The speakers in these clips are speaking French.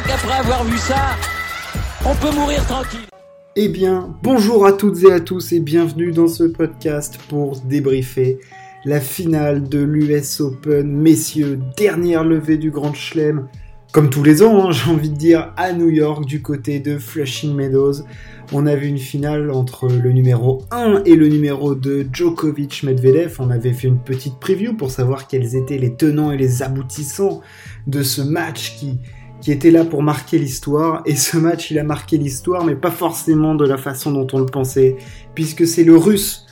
crois qu'après avoir vu ça, on peut mourir tranquille. Eh bien, bonjour à toutes et à tous et bienvenue dans ce podcast pour débriefer la finale de l'US Open. Messieurs, dernière levée du Grand Chelem, comme tous les ans, hein, j'ai envie de dire, à New York, du côté de Flushing Meadows. On a vu une finale entre le numéro 1 et le numéro 2, Djokovic-Medvedev. On avait fait une petite preview pour savoir quels étaient les tenants et les aboutissants de ce match qui, qui était là pour marquer l'histoire. Et ce match, il a marqué l'histoire, mais pas forcément de la façon dont on le pensait, puisque c'est le russe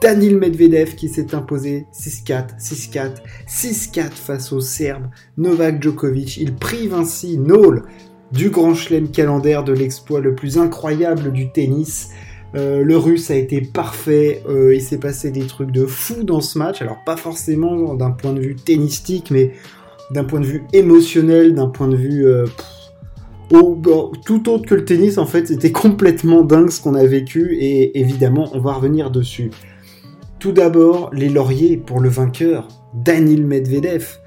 Danil Medvedev qui s'est imposé 6-4, 6-4, 6-4 face au Serbe Novak Djokovic. Il prive ainsi Nole du grand chelem calendaire de l'exploit le plus incroyable du tennis. Euh, le russe a été parfait, euh, il s'est passé des trucs de fou dans ce match, alors pas forcément d'un point de vue tennistique, mais d'un point de vue émotionnel, d'un point de vue euh, tout autre que le tennis en fait, c'était complètement dingue ce qu'on a vécu et évidemment on va revenir dessus. Tout d'abord, les lauriers pour le vainqueur, Danil Medvedev.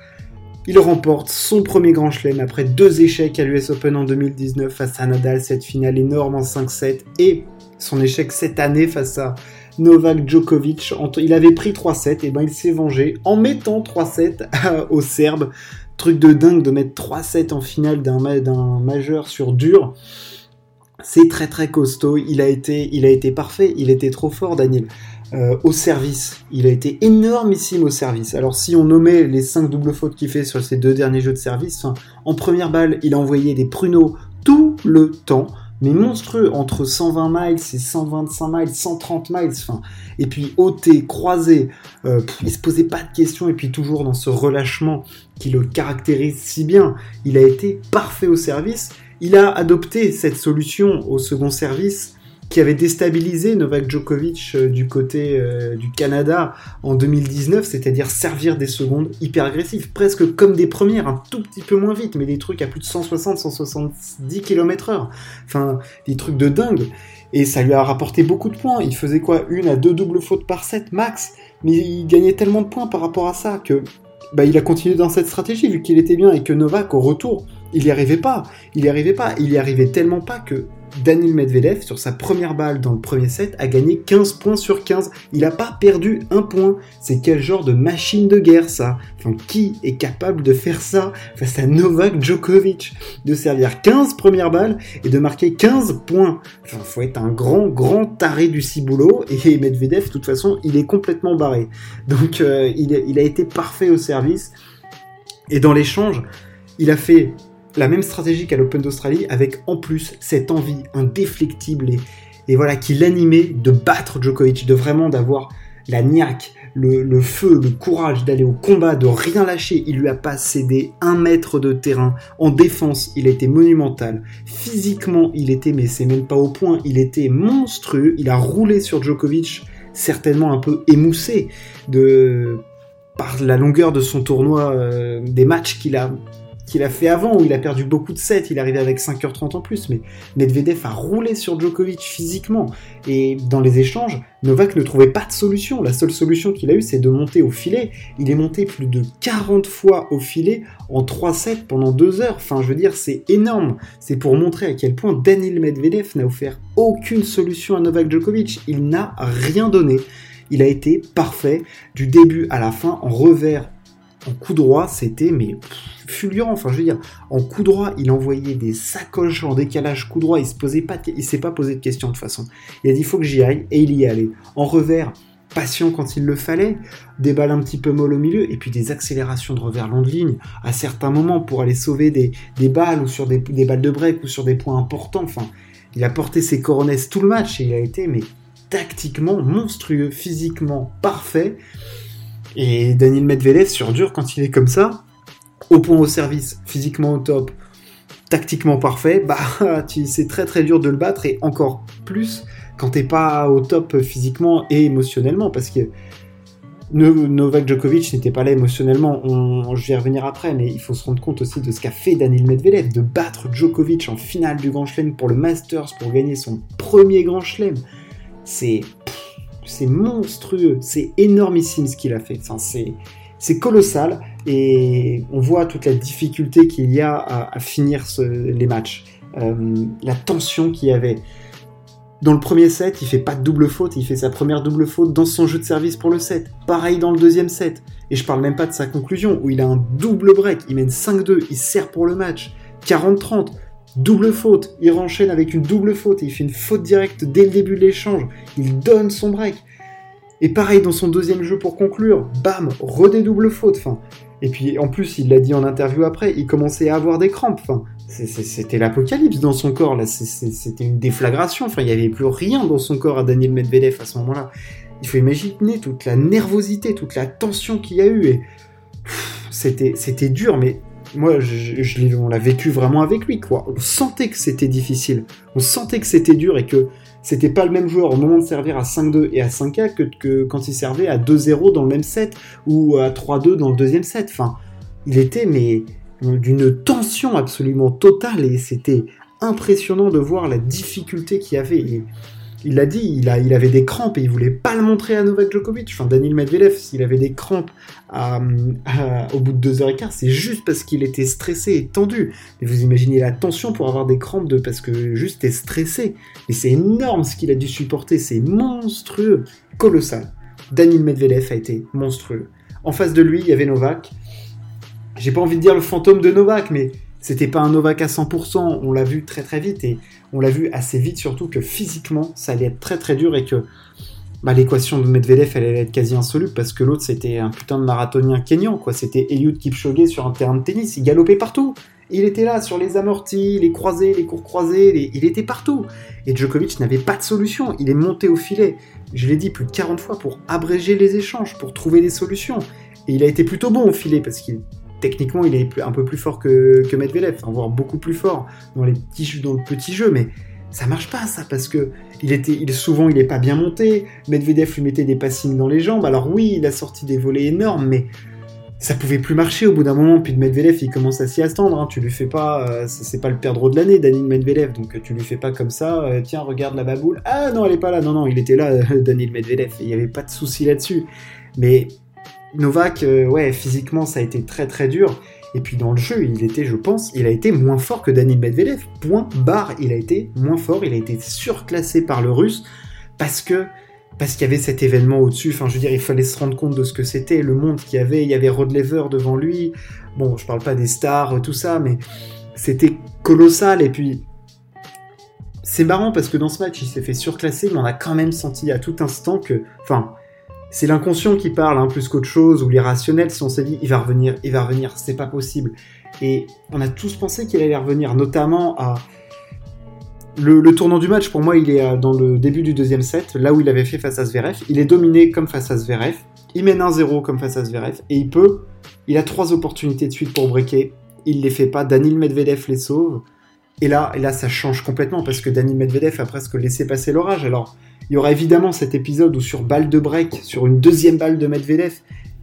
Il remporte son premier grand chelem après deux échecs à l'US Open en 2019 face à Nadal, cette finale énorme en 5-7, et son échec cette année face à Novak Djokovic. Il avait pris 3-7, et ben il s'est vengé en mettant 3-7 aux Serbes. Truc de dingue de mettre 3-7 en finale d'un majeur sur dur. C'est très très costaud. Il a été, il a été parfait. Il était trop fort, Daniel. Euh, au service. Il a été énormissime au service. Alors si on nommait les 5 doubles fautes qu'il fait sur ses deux derniers jeux de service, en première balle, il a envoyé des pruneaux tout le temps mais monstrueux, entre 120 miles et 125 miles, 130 miles, enfin, et puis ôté, croisé, euh, il se posait pas de questions, et puis toujours dans ce relâchement qui le caractérise si bien, il a été parfait au service, il a adopté cette solution au second service qui avait déstabilisé Novak Djokovic euh, du côté euh, du Canada en 2019, c'est-à-dire servir des secondes hyper agressives, presque comme des premières, un tout petit peu moins vite, mais des trucs à plus de 160-170 km/h. Enfin, des trucs de dingue. Et ça lui a rapporté beaucoup de points. Il faisait quoi? Une à deux doubles fautes par set max, mais il gagnait tellement de points par rapport à ça que bah, il a continué dans cette stratégie vu qu'il était bien et que Novak au retour, il n'y arrivait pas. Il n'y arrivait pas. Il y arrivait tellement pas que Daniel Medvedev, sur sa première balle dans le premier set, a gagné 15 points sur 15. Il n'a pas perdu un point. C'est quel genre de machine de guerre ça? Enfin, qui est capable de faire ça face à Novak Djokovic? De servir 15 premières balles et de marquer 15 points. Enfin, faut être un grand, grand taré du ciboulot. Et Medvedev, de toute façon, il est complètement barré. Donc, euh, il, il a été parfait au service. Et dans l'échange, il a fait la même stratégie qu'à l'Open d'Australie, avec en plus cette envie indéflectible et, voilà qui l'animait de battre Djokovic, de vraiment d'avoir la niaque, le, feu, le courage d'aller au combat, de rien lâcher. Il lui a pas cédé un mètre de terrain. En défense, il était monumental. Physiquement, il était, mais c'est même pas au point, il était monstrueux. Il a roulé sur Djokovic, certainement un peu émoussé de par la longueur de son tournoi, euh, des matchs qu'il a qu'il a fait avant, où il a perdu beaucoup de sets, il arrivé avec 5h30 en plus, mais Medvedev a roulé sur Djokovic physiquement. Et dans les échanges, Novak ne trouvait pas de solution. La seule solution qu'il a eue, c'est de monter au filet. Il est monté plus de 40 fois au filet en 3 sets pendant 2 heures. Enfin, je veux dire, c'est énorme. C'est pour montrer à quel point Daniel Medvedev n'a offert aucune solution à Novak Djokovic. Il n'a rien donné. Il a été parfait du début à la fin en revers en coup droit, c'était mais fulgurant. Enfin, je veux dire, en coup droit, il envoyait des sacoches en décalage coup droit. Il se posait pas, il s'est pas posé de questions de toute façon. Il a dit il faut que j'y aille et il y est allé. En revers, patient quand il le fallait, des balles un petit peu molles au milieu et puis des accélérations de revers long de ligne à certains moments pour aller sauver des, balles ou sur des, balles de break ou sur des points importants. Enfin, il a porté ses coronesses tout le match et il a été mais tactiquement monstrueux, physiquement parfait. Et Daniel Medvedev sur dur quand il est comme ça, au point au service, physiquement au top, tactiquement parfait, bah c'est très très dur de le battre. Et encore plus quand t'es pas au top physiquement et émotionnellement. Parce que Novak Djokovic n'était pas là émotionnellement, on, je vais y revenir après, mais il faut se rendre compte aussi de ce qu'a fait Daniel Medvedev, de battre Djokovic en finale du Grand Chelem pour le Masters, pour gagner son premier Grand Chelem. C'est c'est monstrueux, c'est énormissime ce qu'il a fait. Enfin, c'est, colossal et on voit toute la difficulté qu'il y a à, finir les matchs. Euh, la tension qu'il y avait. Dans le premier set, il fait pas de double faute, il fait sa première double faute dans son jeu de service pour le set. Pareil dans le deuxième set. Et je parle même pas de sa conclusion, où il a un double break, il mène 5-2, il sert pour le match. 40-30, double faute, il renchaîne avec une double faute, et il fait une faute directe dès le début de l'échange. Il donne son break. Et pareil dans son deuxième jeu pour conclure, bam, redé double faute. Fin. Et puis en plus, il l'a dit en interview après, il commençait à avoir des crampes. C'était l'apocalypse dans son corps, là. C'était une déflagration. Il n'y avait plus rien dans son corps à Daniel Medvedev à ce moment-là. Il faut imaginer toute la nervosité, toute la tension qu'il y a eu. Et c'était dur, mais moi, je, on l'a vécu vraiment avec lui, quoi. On sentait que c'était difficile. On sentait que c'était dur et que c'était pas le même joueur au moment de servir à 5-2 et à 5-4 que, que, quand il servait à 2-0 dans le même set ou à 3-2 dans le deuxième set. Enfin, il était, mais d'une tension absolument totale et c'était impressionnant de voir la difficulté qu'il y avait. Il l'a dit, il, avait des crampes et il voulait pas le montrer à Novak Djokovic. Enfin, Daniel Medvedev, s'il avait des crampes au bout de deux heures et quart, c'est juste parce qu'il était stressé et tendu. Mais vous imaginez la tension pour avoir des crampes de parce que juste est stressé. Et c'est énorme ce qu'il a dû supporter, c'est monstrueux, colossal. Daniel Medvedev a été monstrueux. En face de lui, il y avait Novak j'ai pas envie de dire le fantôme de Novak, mais c'était pas un Novak à 100%. On l'a vu très très vite et on l'a vu assez vite surtout que physiquement ça allait être très très dur et que bah, l'équation de Medvedev elle allait être quasi insoluble parce que l'autre c'était un putain de marathonien kényan quoi. C'était Eliud Kipchoge sur un terrain de tennis. Il galopait partout. Il était là sur les amortis, les croisés, les cours croisés, il était partout. Et Djokovic n'avait pas de solution. Il est monté au filet. Je l'ai dit plus de 40 fois pour abréger les échanges, pour trouver des solutions. Et il a été plutôt bon au filet parce qu'il techniquement, il est un peu plus fort que, Medvedev, voire beaucoup plus fort dans, les petits, dans le petit jeu, mais ça marche pas ça parce que il était souvent il est pas bien monté. Medvedev lui mettait des passings dans les jambes. Alors oui il a sorti des volets énormes mais ça pouvait plus marcher au bout d'un moment. Puis de Medvedev il commence à s'y attendre hein. tu lui fais pas euh, c'est pas le perdreau de l'année Daniel Medvedev. Donc tu lui fais pas comme ça euh, tiens regarde la baboule. Ah non elle est pas là. Non non il était là Daniel Medvedev. Il y avait pas de souci là-dessus. Mais Novak, euh, ouais, physiquement, ça a été très très dur. Et puis dans le jeu, il était, je pense, il a été moins fort que Daniel Medvedev. Point barre, il a été moins fort, il a été surclassé par le russe parce que parce qu'il y avait cet événement au-dessus. Enfin, je veux dire, il fallait se rendre compte de ce que c'était, le monde qu'il y avait. Il y avait Rod Lever devant lui. Bon, je parle pas des stars, tout ça, mais c'était colossal. Et puis, c'est marrant parce que dans ce match, il s'est fait surclasser, mais on a quand même senti à tout instant que, enfin, c'est l'inconscient qui parle hein, plus qu'autre chose, ou l'irrationnel, si on s'est dit il va revenir, il va revenir, c'est pas possible. Et on a tous pensé qu'il allait revenir, notamment à. Le, tournant du match, pour moi, il est euh, dans le début du deuxième set, là où il avait fait face à Zverev. Il est dominé comme face à Zverev. Il mène 1-0 comme face à Zverev. Et il peut. Il a trois opportunités de suite pour breaker. Il les fait pas. Daniel Medvedev les sauve. Et là, et là, ça change complètement parce que Daniel Medvedev a presque laissé passer l'orage. Alors, il y aura évidemment cet épisode où sur balle de break, sur une deuxième balle de Medvedev,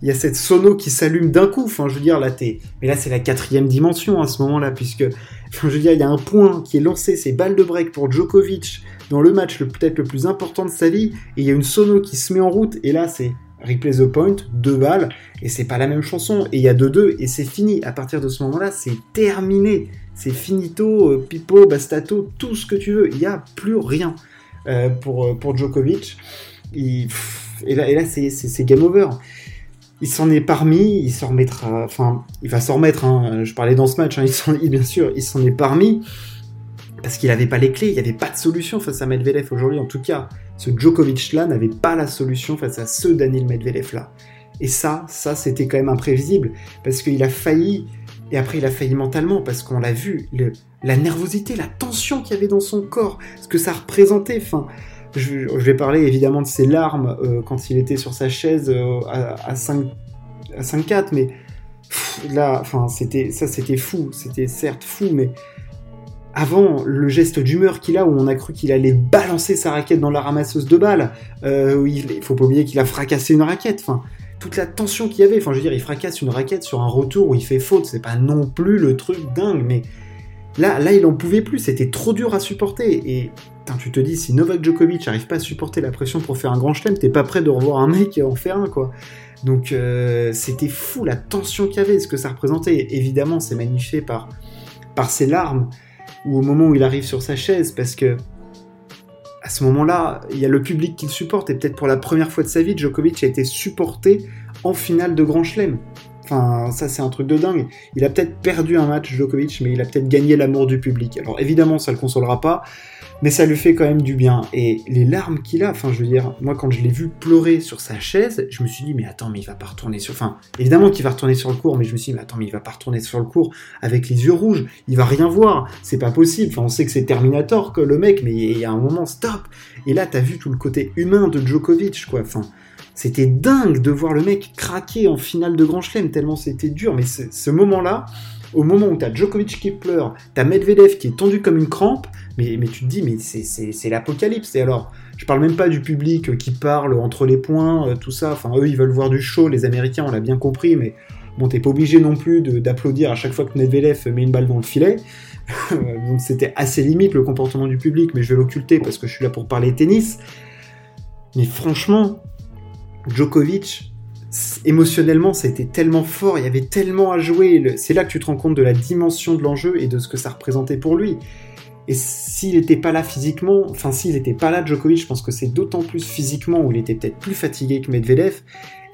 il y a cette sono qui s'allume d'un coup. Enfin, je veux dire, là, t'es... Mais là, c'est la quatrième dimension à ce moment-là, puisque, enfin, je veux dire, il y a un point qui est lancé, c'est balle de break pour Djokovic dans le match le, peut-être le plus important de sa vie, et il y a une sono qui se met en route, et là, c'est replay the point, deux balles, et c'est pas la même chanson, et il y a deux deux, et c'est fini. À partir de ce moment-là, c'est terminé. C'est finito, euh, pipo, bastato, tout ce que tu veux. Il n'y a plus rien. Euh, pour, euh, pour Djokovic. et là, et là c'est game over. Il s'en est parmi, il s'en remettra, enfin, il va s'en remettre. Hein. Je parlais dans ce match, hein, il bien sûr, il s'en est parmi parce qu'il n'avait pas les clés, il n'y avait pas de solution face à Medvedev aujourd'hui. En tout cas, ce Djokovic-là n'avait pas la solution face à ce Daniel Medvedev-là. Et ça, ça, c'était quand même imprévisible, parce qu'il a failli, et après il a failli mentalement, parce qu'on l'a vu, la nervosité, la tension qu'il y avait dans son corps, ce que ça représentait. Enfin, je, vais parler évidemment de ses larmes euh, quand il était sur sa chaise euh, à, 5 à 5-4, mais là, c'était ça, c'était fou. C'était certes fou, mais avant le geste d'humeur qu'il a où on a cru qu'il allait balancer sa raquette dans la ramasseuse de balles, euh, il, faut pas oublier qu'il a fracassé une raquette. Toute la tension qu'il y avait. Enfin, je veux dire, il fracasse une raquette sur un retour où il fait faute. C'est pas non plus le truc dingue, mais Là, là, il en pouvait plus, c'était trop dur à supporter. Et tu te dis, si Novak Djokovic n'arrive pas à supporter la pression pour faire un grand chelem, t'es pas prêt de revoir un mec en faire un, quoi. Donc euh, c'était fou la tension qu'il y avait, ce que ça représentait. Évidemment, c'est magnifié par, par ses larmes, ou au moment où il arrive sur sa chaise, parce que à ce moment-là, il y a le public qui le supporte, et peut-être pour la première fois de sa vie, Djokovic a été supporté en finale de Grand Chelem. Enfin, ça c'est un truc de dingue. Il a peut-être perdu un match Djokovic, mais il a peut-être gagné l'amour du public. Alors évidemment, ça le consolera pas, mais ça lui fait quand même du bien. Et les larmes qu'il a, enfin je veux dire, moi quand je l'ai vu pleurer sur sa chaise, je me suis dit mais attends, mais il va pas retourner sur... Enfin, évidemment qu'il va retourner sur le cours, mais je me suis dit mais attends, mais il va pas retourner sur le cours avec les yeux rouges, il va rien voir, c'est pas possible. Enfin, on sait que c'est Terminator que le mec, mais il y a un moment stop. Et là, t'as vu tout le côté humain de Djokovic, quoi. Enfin, c'était dingue de voir le mec craquer en finale de Grand Chelem, tellement c'était dur. Mais ce moment-là, au moment où t'as Djokovic qui pleure, t'as Medvedev qui est tendu comme une crampe, mais, mais tu te dis, mais c'est l'apocalypse. Et alors, je parle même pas du public qui parle entre les points, euh, tout ça. Enfin, eux, ils veulent voir du show, les Américains, on l'a bien compris, mais bon, t'es pas obligé non plus d'applaudir à chaque fois que Medvedev met une balle dans le filet. Donc c'était assez limite le comportement du public, mais je vais l'occulter parce que je suis là pour parler tennis. Mais franchement, Djokovic, émotionnellement, ça a été tellement fort, il y avait tellement à jouer. C'est là que tu te rends compte de la dimension de l'enjeu et de ce que ça représentait pour lui. Et s'il n'était pas là physiquement, enfin s'il n'était pas là Djokovic, je pense que c'est d'autant plus physiquement où il était peut-être plus fatigué que Medvedev.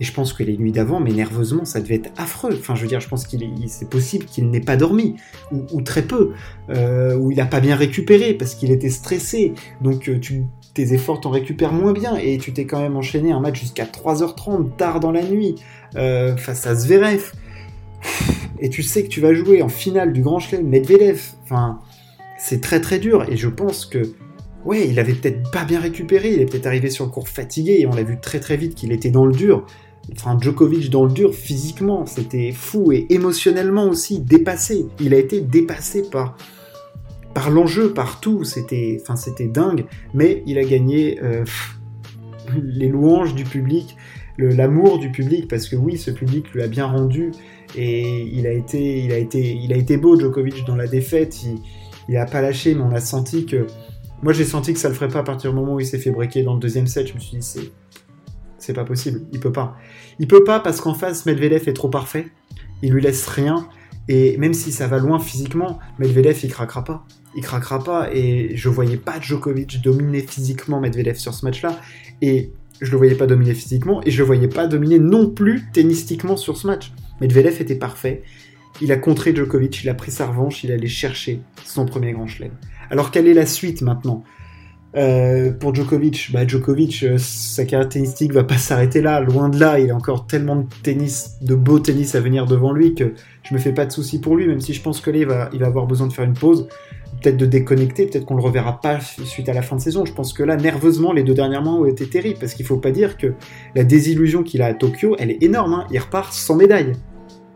Et je pense que les nuits d'avant, mais nerveusement, ça devait être affreux. Enfin, je veux dire, je pense qu'il c'est possible qu'il n'ait pas dormi, ou, très peu, euh, ou il n'a pas bien récupéré parce qu'il était stressé. Donc euh, tu, tes efforts t'en récupèrent moins bien et tu t'es quand même enchaîné un match jusqu'à 3h30 tard dans la nuit euh, face à Zverev. Et tu sais que tu vas jouer en finale du Grand Chelem Medvedev. Enfin, c'est très très dur et je pense que ouais, il avait peut-être pas bien récupéré, il est peut-être arrivé sur le cours fatigué et on l'a vu très très vite qu'il était dans le dur. Enfin, Djokovic dans le dur physiquement, c'était fou et émotionnellement aussi dépassé. Il a été dépassé par par l'enjeu, par tout, c'était, enfin, c'était dingue, mais il a gagné euh, les louanges du public, l'amour du public, parce que oui, ce public lui a bien rendu, et il a été, il a été, il a été beau, Djokovic, dans la défaite, il, il a pas lâché, mais on a senti que, moi j'ai senti que ça le ferait pas à partir du moment où il s'est fait breaker dans le deuxième set, je me suis dit, c'est, c'est pas possible, il peut pas. Il peut pas parce qu'en face, Medvedev est trop parfait, il lui laisse rien, et même si ça va loin physiquement, Medvedev il craquera pas il craquera pas. Et je voyais pas Djokovic dominer physiquement Medvedev sur ce match-là. Et je le voyais pas dominer physiquement. Et je le voyais pas dominer non plus tennistiquement sur ce match. Medvedev était parfait. Il a contré Djokovic, il a pris sa revanche, il allait chercher son premier grand chelem. Alors quelle est la suite maintenant? Euh, pour Djokovic, bah Djokovic, euh, sa carrière tennistique va pas s'arrêter là, loin de là. Il a encore tellement de tennis, de beau tennis à venir devant lui que je me fais pas de soucis pour lui, même si je pense que là il va, il va avoir besoin de faire une pause peut-être de déconnecter, peut-être qu'on le reverra pas suite à la fin de saison. Je pense que là, nerveusement, les deux derniers mois ont été terribles, parce qu'il faut pas dire que la désillusion qu'il a à Tokyo, elle est énorme. Hein. Il repart sans médaille.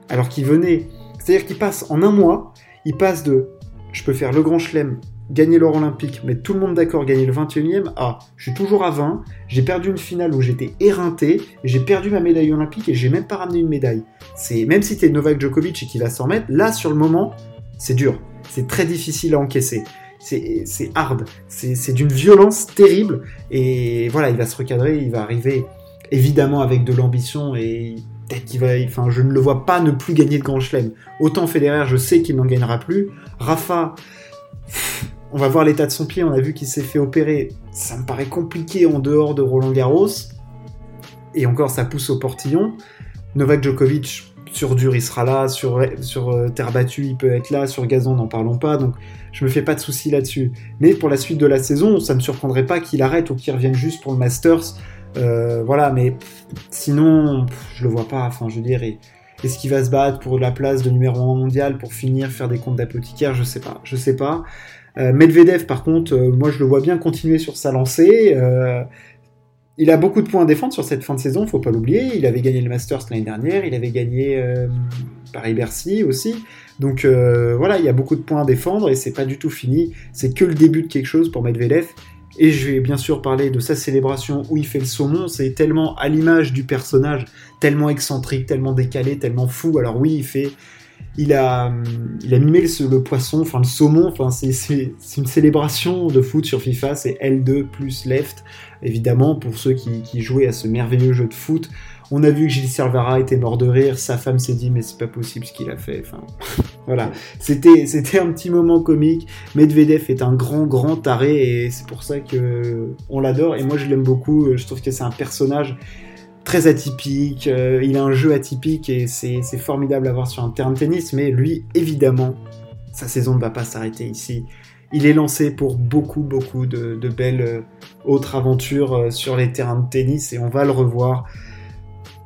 Alors qu'il venait. C'est-à-dire qu'il passe en un mois, il passe de je peux faire le grand chelem, gagner l'or olympique, mettre tout le monde d'accord, gagner le 21 e à je suis toujours à 20, j'ai perdu une finale où j'étais éreinté, j'ai perdu ma médaille olympique et j'ai même pas ramené une médaille. C'est Même si t'es Novak Djokovic et qu'il va s'en remettre, là sur le moment, c'est dur c'est très difficile à encaisser. C'est hard, c'est d'une violence terrible, et voilà, il va se recadrer, il va arriver évidemment avec de l'ambition, et peut-être qu'il va, enfin, je ne le vois pas ne plus gagner de Grand Chelem. Autant Federer, je sais qu'il n'en gagnera plus. Rafa, on va voir l'état de son pied, on a vu qu'il s'est fait opérer, ça me paraît compliqué en dehors de Roland Garros, et encore ça pousse au portillon. Novak Djokovic, sur dur, il sera là, sur, euh, terre battue, il peut être là, sur gazon, n'en parlons pas, donc je me fais pas de soucis là-dessus. Mais pour la suite de la saison, ça me surprendrait pas qu'il arrête ou qu'il revienne juste pour le Masters. Euh, voilà, mais sinon, je le vois pas, enfin, je veux dire, est-ce qu'il va se battre pour la place de numéro 1 mondial pour finir, faire des comptes d'apothicaire? Je sais pas, je sais pas. Euh, Medvedev, par contre, moi je le vois bien continuer sur sa lancée il a beaucoup de points à défendre sur cette fin de saison, faut pas l'oublier. Il avait gagné le Masters l'année dernière, il avait gagné euh, Paris-Bercy aussi. Donc euh, voilà, il y a beaucoup de points à défendre et c'est pas du tout fini. C'est que le début de quelque chose pour Medvedev. Et je vais bien sûr parler de sa célébration où il fait le saumon. C'est tellement à l'image du personnage, tellement excentrique, tellement décalé, tellement fou. Alors oui, il fait, il a, mimé le, poisson, enfin le saumon, enfin c'est une célébration de foot sur FIFA, c'est L2 plus left, évidemment, pour ceux qui, jouaient à ce merveilleux jeu de foot. On a vu que Gilles Servara était mort de rire, sa femme s'est dit mais c'est pas possible ce qu'il a fait, enfin voilà, c'était c'était un petit moment comique. Medvedev est un grand grand taré et c'est pour ça que on l'adore et moi je l'aime beaucoup, je trouve que c'est un personnage très atypique, euh, il a un jeu atypique et c'est formidable à voir sur un terrain de tennis, mais lui, évidemment, sa saison ne va pas s'arrêter ici. Il est lancé pour beaucoup, beaucoup de, belles euh, autres aventures euh, sur les terrains de tennis et on va le revoir.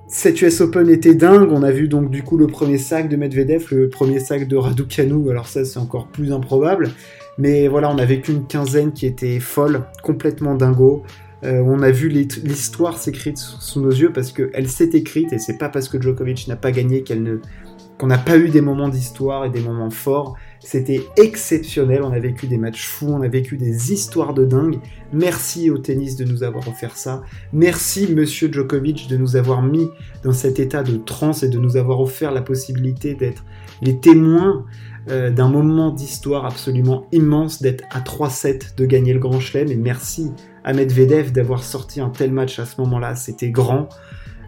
Cette US Open était dingue, on a vu donc du coup le premier sac de Medvedev, le premier sac de Raducanu, alors ça c'est encore plus improbable, mais voilà, on a vécu une quinzaine qui était folle, complètement dingo. Euh, on a vu l'histoire s'écrire sous nos yeux parce qu'elle s'est écrite et c'est pas parce que Djokovic n'a pas gagné qu'on n'a pas eu des moments d'histoire et des moments forts. C'était exceptionnel, on a vécu des matchs fous, on a vécu des histoires de dingue. Merci au tennis de nous avoir offert ça. Merci monsieur Djokovic de nous avoir mis dans cet état de transe et de nous avoir offert la possibilité d'être les témoins euh, d'un moment d'histoire absolument immense, d'être à 3-7, de gagner le Grand Chelem. Et merci à Medvedev d'avoir sorti un tel match à ce moment-là. C'était grand.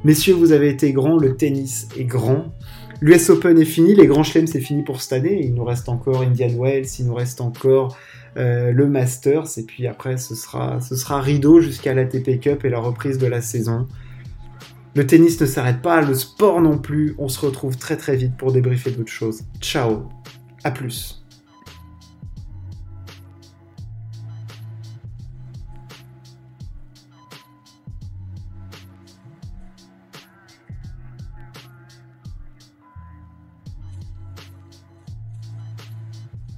Messieurs, vous avez été grands, le tennis est grand. L'US Open est fini, les grands chelems c'est fini pour cette année. Il nous reste encore Indian Wells, il nous reste encore euh, le Masters, et puis après ce sera, ce sera rideau jusqu'à l'ATP Cup et la reprise de la saison. Le tennis ne s'arrête pas, le sport non plus. On se retrouve très très vite pour débriefer d'autres choses. Ciao, à plus.